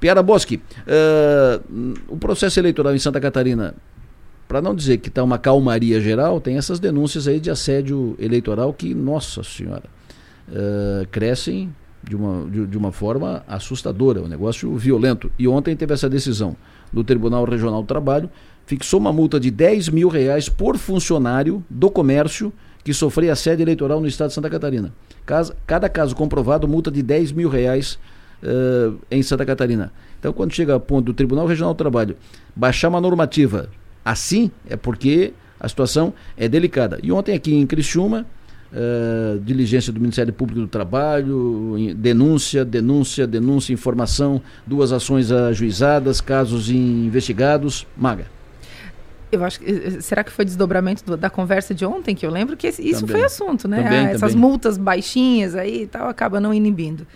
Piara Boschi, uh, o processo eleitoral em Santa Catarina, para não dizer que está uma calmaria geral, tem essas denúncias aí de assédio eleitoral que, nossa senhora, uh, crescem de uma, de, de, uma forma assustadora, um negócio violento. E ontem teve essa decisão do Tribunal Regional do Trabalho, fixou uma multa de 10 mil reais por funcionário do comércio que sofria assédio eleitoral no estado de Santa Catarina. Caso, cada caso comprovado, multa de 10 mil reais uh, em Santa Catarina. Então, quando chega a ponto do Tribunal Regional do Trabalho baixar uma normativa assim, é porque a situação é delicada. E ontem aqui em Criciúma, uh, diligência do Ministério Público do Trabalho, denúncia, denúncia, denúncia, informação, duas ações ajuizadas, casos investigados. Maga. Eu acho que, eh, será que foi desdobramento do, da conversa de ontem que eu lembro que isso também. foi assunto, né? Também, ah, essas também. multas baixinhas aí e tal acaba não inibindo.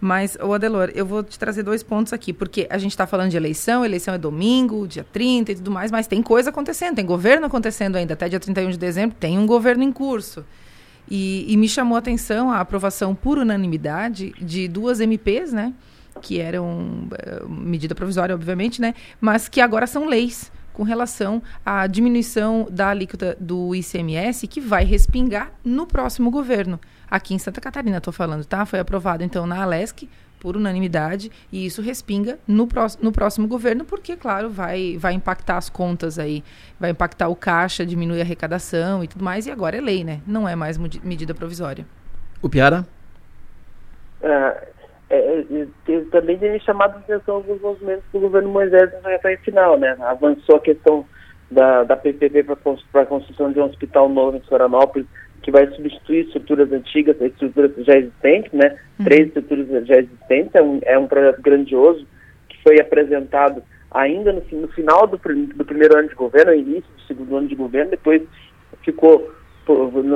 Mas, o Adelor, eu vou te trazer dois pontos aqui, porque a gente está falando de eleição, eleição é domingo, dia 30 e tudo mais, mas tem coisa acontecendo, tem governo acontecendo ainda, até dia 31 de dezembro tem um governo em curso. E, e me chamou a atenção a aprovação por unanimidade de duas MPs, né? Que eram uh, medida provisória, obviamente, né? Mas que agora são leis com relação à diminuição da alíquota do ICMS que vai respingar no próximo governo. Aqui em Santa Catarina, estou falando, tá? Foi aprovado, então, na Alesc, por unanimidade, e isso respinga no, próximo, no próximo governo, porque, claro, vai, vai impactar as contas aí, vai impactar o caixa, diminuir a arrecadação e tudo mais, e agora é lei, né? Não é mais medida provisória. O Piara? É, é, é, também tem chamado a atenção alguns movimentos do governo Moisés na etapa final, né? Avançou a questão da, da PPP para a construção de um hospital novo em Florianópolis, que vai substituir estruturas antigas, estruturas já existentes, né? Uhum. Três estruturas já existentes. É um, é um projeto grandioso que foi apresentado ainda no, no final do, do, primeiro ano de governo, no início do segundo ano de governo, depois ficou,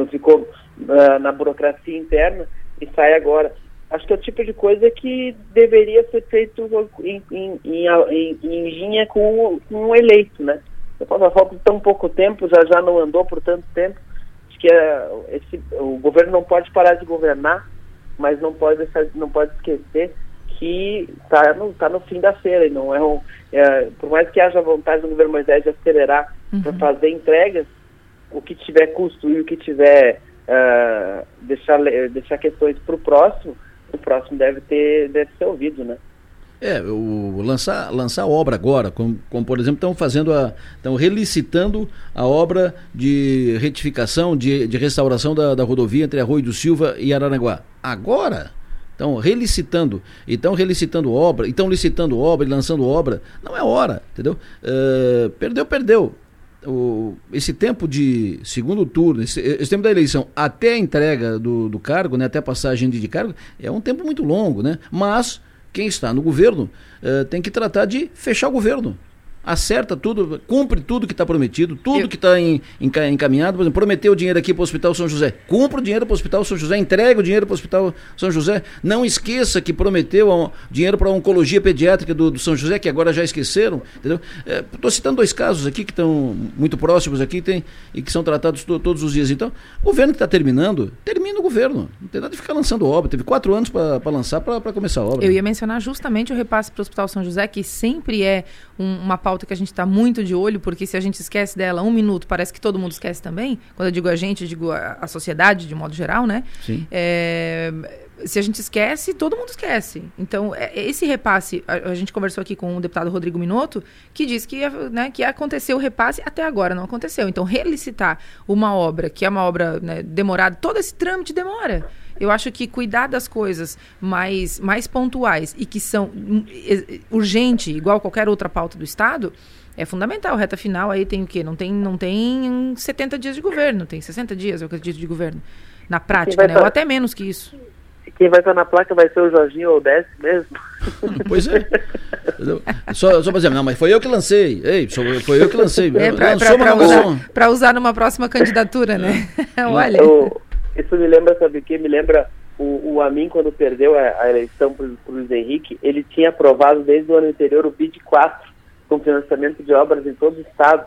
ficou uh, na burocracia interna e sai agora. Acho que é o tipo de coisa que deveria ser feito em, em, em, em linha com, com um eleito, né? Falta tão pouco tempo, já já não andou por tanto tempo que é, esse, o governo não pode parar de governar, mas não pode, deixar, não pode esquecer que está no, tá no fim da feira. E não é, um, é, por mais que haja vontade do governo Moisés de acelerar uhum. para fazer entregas, o que tiver custo e o que tiver uh, deixar, deixar questões para o próximo, o próximo deve ter deve ser ouvido, né? É, o, lançar, lançar obra agora, como, como por exemplo, estão fazendo a. estão relicitando a obra de retificação, de, de restauração da, da rodovia entre Arroio do Silva e Araranguá. Agora! Estão relicitando, estão relicitando obra, estão licitando obra e lançando obra. Não é hora, entendeu? Uh, perdeu, perdeu. O, esse tempo de segundo turno, esse, esse, tempo da eleição até a entrega do, do cargo, né, até a passagem de, cargo, é um tempo muito longo, né? Mas quem está no governo uh, tem que tratar de fechar o governo acerta tudo, cumpre tudo que está prometido, tudo Eu... que está encaminhado. Por exemplo, prometeu o dinheiro aqui para o Hospital São José. Cumpra o dinheiro para o Hospital São José, entrega o dinheiro para o Hospital São José. Não esqueça que prometeu dinheiro para a oncologia pediátrica do, do, São José, que agora já esqueceram. Estou é, citando dois casos aqui que estão muito próximos aqui tem, e que são tratados to, todos os dias. Então, o governo que está terminando, termina o governo. Não tem nada de ficar lançando obra. Teve quatro anos para lançar para começar a obra. Eu ia mencionar justamente o repasse para o Hospital São José, que sempre é um, uma pauta que a gente está muito de olho, porque se a gente esquece dela um minuto, parece que todo mundo esquece também. Quando eu digo a gente, eu digo a, a sociedade de modo geral, né? Sim. É, se a gente esquece, todo mundo esquece. Então, é, esse repasse, a, a, gente conversou aqui com o deputado Rodrigo Minotto, que disse que, né, que aconteceu o repasse, até agora não aconteceu. Então, relicitar uma obra, que é uma obra né, demorada, todo esse trâmite demora. Eu acho que cuidar das coisas mais, mais pontuais e que são hum, urgente, igual qualquer outra pauta do Estado, é fundamental. Reta final aí tem o quê? Não tem, não tem 70 dias de governo, tem 60 dias, eu acredito, de governo. Na prática, né? Tá... Ou até menos que isso. Quem vai estar na placa vai ser o Jorginho ou o Décio mesmo. Pois é. só, só pra dizer, não, mas foi eu que lancei. Ei, foi eu que lancei. É, pra, pra, pra, usar, pra usar numa próxima candidatura, né? Olha. O, isso me lembra, sabe o que? Me lembra o, o Amin, quando perdeu a, a eleição para o Luiz Henrique, ele tinha aprovado desde o ano anterior o BID 4, com financiamento de obras em todo o estado.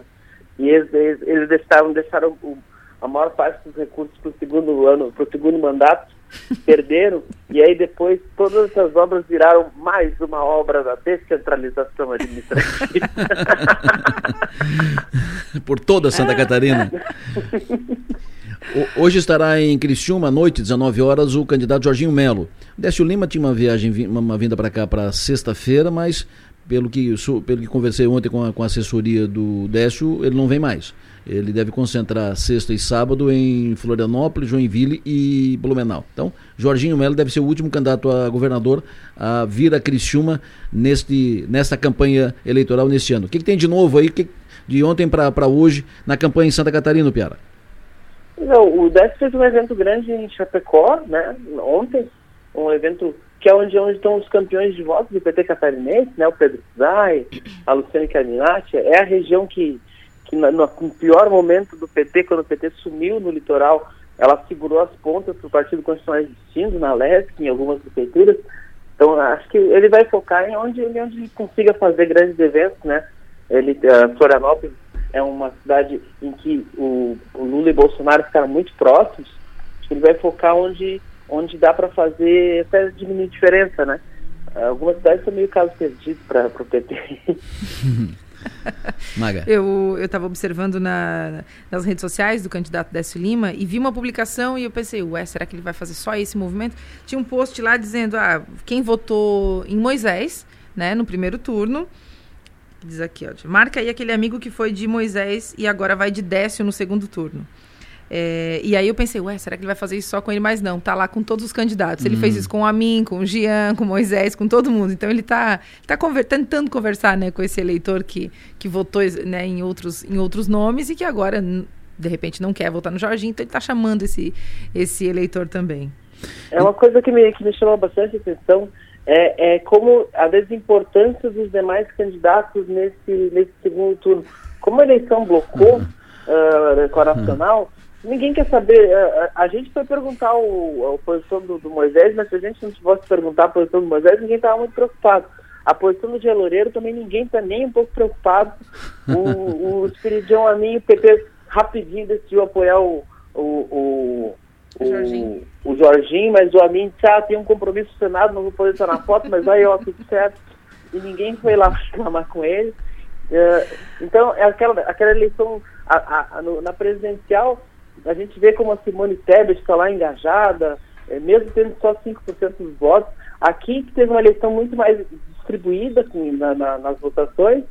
E eles, eles, eles deixaram, deixaram o, a maior parte dos recursos para o segundo ano, para o segundo mandato, perderam, e aí depois todas essas obras viraram mais uma obra da descentralização administrativa. Por toda Santa Catarina. Hoje estará em Criciúma, à noite, 19 horas, o candidato Jorginho Melo. Décio Lima tinha uma viagem, uma vinda para cá para sexta-feira, mas pelo que, pelo que conversei ontem com a, com a assessoria do Décio, ele não vem mais. Ele deve concentrar sexta e sábado em Florianópolis, Joinville e Blumenau. Então, Jorginho Melo deve ser o último candidato a governador a vir a Criciúma neste, nesta campanha eleitoral neste ano. O que, que tem de novo aí, que, de ontem para hoje, na campanha em Santa Catarina, Piara? Não, o DES fez um evento grande em Chapecó, né, ontem, um evento que é onde, onde estão os campeões de votos do PT catarinense, né, o Pedro Zay, a Luciane Caminati, é a região que, que no, no, pior momento do PT, quando o PT sumiu no litoral, ela segurou as pontas para o Partido Constitucional existindo, na LESC, em algumas prefeituras, então acho que ele vai focar em onde, onde consiga fazer grandes eventos, né, ele, uh, Florianópolis é uma cidade em que o, o Lula e Bolsonaro ficaram muito próximos, ele vai focar onde, onde dá para fazer até diminuir diferença, né? Algumas cidades são meio caso perdido para o PT. Maga. Eu estava observando na, nas redes sociais do candidato Décio Lima e vi uma publicação e eu pensei, ué, será que ele vai fazer só esse movimento? Tinha um post lá dizendo, ah, quem votou em Moisés, né, no primeiro turno, Diz aqui, ó. Marca aí aquele amigo que foi de Moisés e agora vai de Décio no segundo turno. É, e aí eu pensei, ué, será que ele vai fazer isso só com ele? Mas não, tá lá com todos os candidatos. Ele hum. fez isso com a mim, com o Jean, com o Moisés, com todo mundo. Então ele tá, tá conver tentando conversar né, com esse eleitor que, que votou né, em, outros, em outros nomes e que agora, de repente, não quer votar no Jorginho, então ele tá chamando esse, esse eleitor também. É uma coisa que me, que me chamou bastante atenção é, é como a desimportância dos demais candidatos nesse, nesse segundo turno. Como a eleição blocou uh, com a nacional, ninguém quer saber. Uh, a gente foi perguntar o, a posição do, do, Moisés, mas se a gente não fosse perguntar a posição do Moisés, ninguém estava muito preocupado. A posição do Dia Loureiro também ninguém está nem um pouco preocupado. O, o Espiridião Amin o PP rapidinho decidiu apoiar o, o, o o Jorginho. O Jorginho, mas o Amin disse, ah, tem um compromisso no Senado, não vou poder estar na foto, mas aí, ó, tudo certo. E ninguém foi lá reclamar com ele. Uh, então, é aquela, aquela eleição a, a, no, na presidencial, a gente vê como a Simone Tebet está lá engajada, é, mesmo tendo só 5% dos votos. Aqui, que teve uma eleição muito mais distribuída com, na, na, nas votações,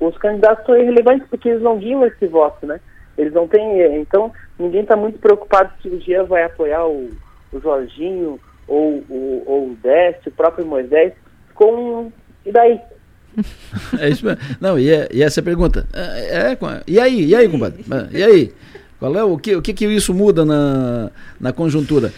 os candidatos são irrelevantes porque eles não guiam esse voto, né? Eles não têm. Então, ninguém está muito preocupado se o Jean vai apoiar o, o Jorginho ou, o, ou o Décio, o próprio Moisés, com. E daí? é isso mesmo. Não, e, é, e essa é a pergunta. É, é, e aí? E aí, compadre? E aí? Qual é o que, o que, que isso muda na, na conjuntura?